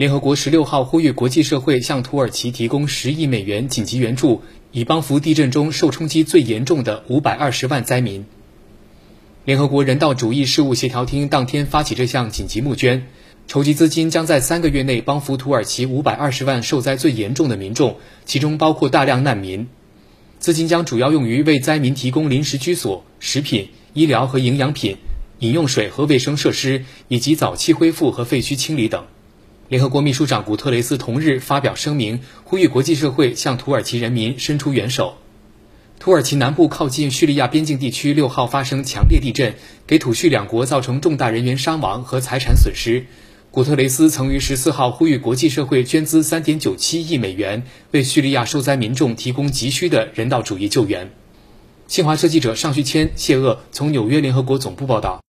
联合国十六号呼吁国际社会向土耳其提供十亿美元紧急援助，以帮扶地震中受冲击最严重的五百二十万灾民。联合国人道主义事务协调厅当天发起这项紧急募捐，筹集资金将在三个月内帮扶土耳其五百二十万受灾最严重的民众，其中包括大量难民。资金将主要用于为灾民提供临时居所、食品、医疗和营养品、饮用水和卫生设施，以及早期恢复和废墟清理等。联合国秘书长古特雷斯同日发表声明，呼吁国际社会向土耳其人民伸出援手。土耳其南部靠近叙利亚边境地区六号发生强烈地震，给土叙两国造成重大人员伤亡和财产损失。古特雷斯曾于十四号呼吁国际社会捐资三点九七亿美元，为叙利亚受灾民众提供急需的人道主义救援。新华社记者尚旭谦、谢鄂从纽约联合国总部报道。